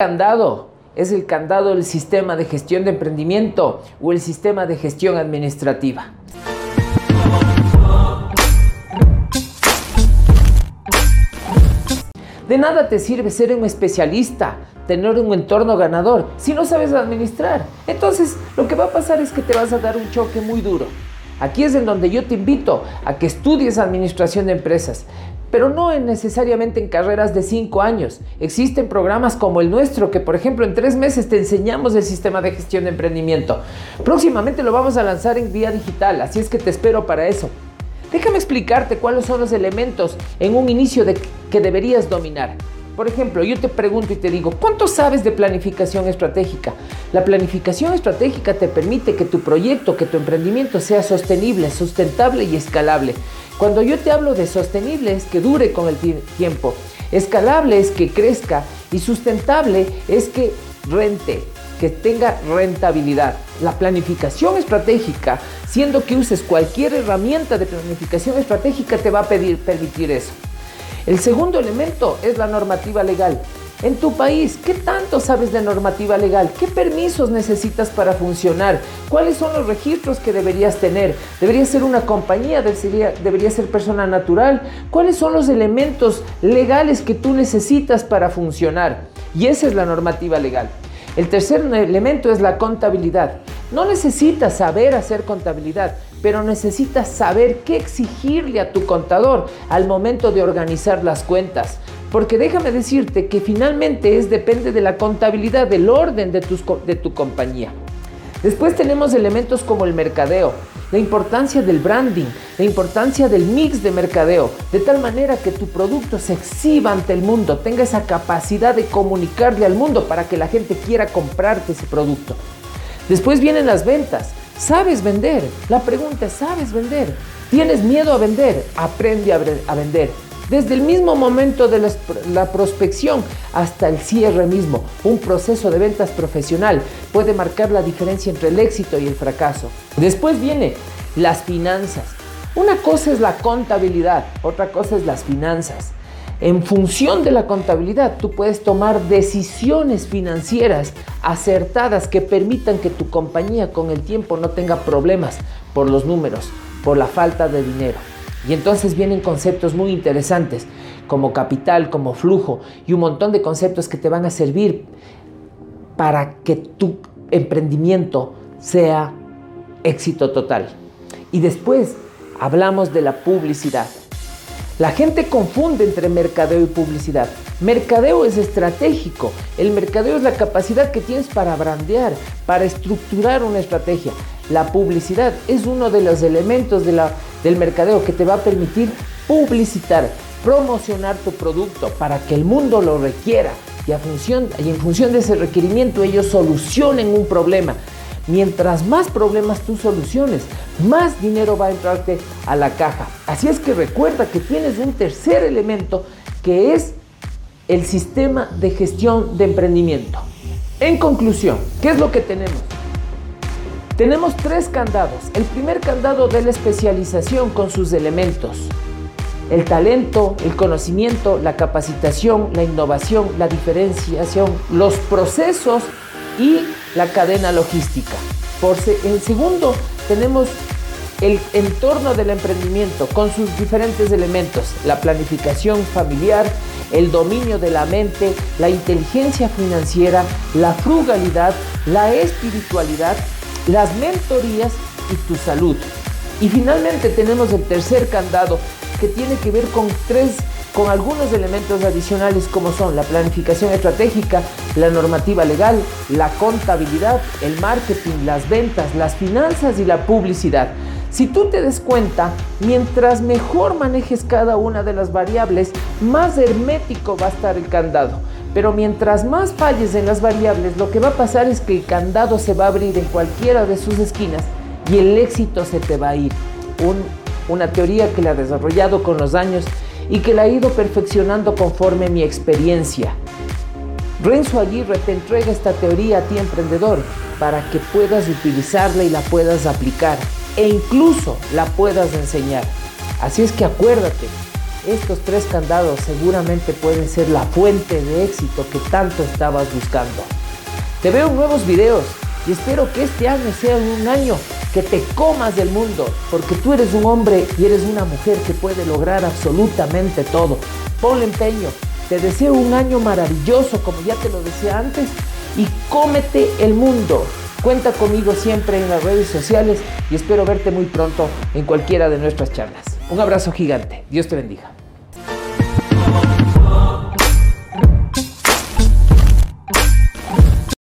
candado es el candado del sistema de gestión de emprendimiento o el sistema de gestión administrativa. De nada te sirve ser un especialista, tener un entorno ganador, si no sabes administrar. Entonces, lo que va a pasar es que te vas a dar un choque muy duro. Aquí es en donde yo te invito a que estudies administración de empresas, pero no necesariamente en carreras de 5 años. Existen programas como el nuestro que, por ejemplo, en tres meses te enseñamos el sistema de gestión de emprendimiento. Próximamente lo vamos a lanzar en vía digital, así es que te espero para eso. Déjame explicarte cuáles son los elementos en un inicio que deberías dominar. Por ejemplo, yo te pregunto y te digo, ¿cuánto sabes de planificación estratégica? La planificación estratégica te permite que tu proyecto, que tu emprendimiento sea sostenible, sustentable y escalable. Cuando yo te hablo de sostenible es que dure con el tiempo, escalable es que crezca y sustentable es que rente, que tenga rentabilidad. La planificación estratégica, siendo que uses cualquier herramienta de planificación estratégica, te va a pedir, permitir eso. El segundo elemento es la normativa legal. En tu país, ¿qué tanto sabes de normativa legal? ¿Qué permisos necesitas para funcionar? ¿Cuáles son los registros que deberías tener? ¿Debería ser una compañía? ¿Debería ser persona natural? ¿Cuáles son los elementos legales que tú necesitas para funcionar? Y esa es la normativa legal. El tercer elemento es la contabilidad. No necesitas saber hacer contabilidad, pero necesitas saber qué exigirle a tu contador al momento de organizar las cuentas. Porque déjame decirte que finalmente es depende de la contabilidad, del orden de, de tu compañía. Después tenemos elementos como el mercadeo, la importancia del branding, la importancia del mix de mercadeo, de tal manera que tu producto se exhiba ante el mundo, tenga esa capacidad de comunicarle al mundo para que la gente quiera comprarte ese producto. Después vienen las ventas. ¿Sabes vender? La pregunta es, ¿sabes vender? ¿Tienes miedo a vender? Aprende a, vender. Desde el mismo momento de la, prospección hasta el cierre mismo, un proceso de ventas profesional puede marcar la diferencia entre el éxito y el fracaso. Después viene las finanzas. Una cosa es la contabilidad, otra cosa es las finanzas. En función de la contabilidad, tú puedes tomar decisiones financieras acertadas que permitan que tu compañía con el tiempo no tenga problemas por los números, por la falta de dinero. Y entonces vienen conceptos muy interesantes como capital, como flujo y un montón de conceptos que te van a servir para que tu emprendimiento sea éxito total. Y después hablamos de la publicidad. La gente confunde entre mercadeo y publicidad. Mercadeo es estratégico. El mercadeo es la capacidad que tienes para brandear, para estructurar una estrategia. La publicidad es uno de los elementos del mercadeo que te va a permitir publicitar, promocionar tu producto para que el mundo lo requiera y, y en función de ese requerimiento ellos solucionen un problema. Mientras más problemas tú soluciones, más dinero va a entrarte a la caja. Así es que recuerda que tienes un tercer elemento que es el sistema de gestión de emprendimiento. En conclusión, ¿qué es lo que tenemos? Tenemos tres candados. El primer candado de la especialización con sus elementos. El talento, el conocimiento, la capacitación, la innovación, la diferenciación, los procesos y la cadena logística. Por en segundo, tenemos el entorno del emprendimiento con sus diferentes elementos, la planificación familiar, el dominio de la mente, la inteligencia financiera, la frugalidad, la espiritualidad las mentorías y tu salud. Y finalmente tenemos el tercer candado que tiene que ver con tres con algunos elementos adicionales como son la planificación estratégica, la normativa legal, la contabilidad, el marketing, las ventas, las finanzas y la publicidad. Si tú te des cuenta, mientras mejor manejes cada una de las variables, más hermético va a estar el candado. Pero mientras más falles en las variables, lo que va a pasar es que el candado se va a abrir en cualquiera de sus esquinas y el éxito se te va a ir. una teoría que la he desarrollado con los años y que la he ido perfeccionando conforme mi experiencia. Renzo Aguirre te entrega esta teoría a ti emprendedor para que puedas utilizarla y la puedas aplicar e incluso la puedas enseñar. Así es que acuérdate, estos tres candados seguramente pueden ser la fuente de éxito que tanto estabas buscando. Te veo en nuevos videos y espero que este año sea un año que te comas del mundo, porque tú eres un hombre y eres una mujer que puede lograr absolutamente todo. Ponle empeño. Te deseo un año maravilloso, como ya te lo decía antes, y cómete el mundo. Cuenta conmigo siempre en las redes sociales y espero verte muy pronto en cualquiera de nuestras charlas. Un abrazo gigante. Dios te bendiga.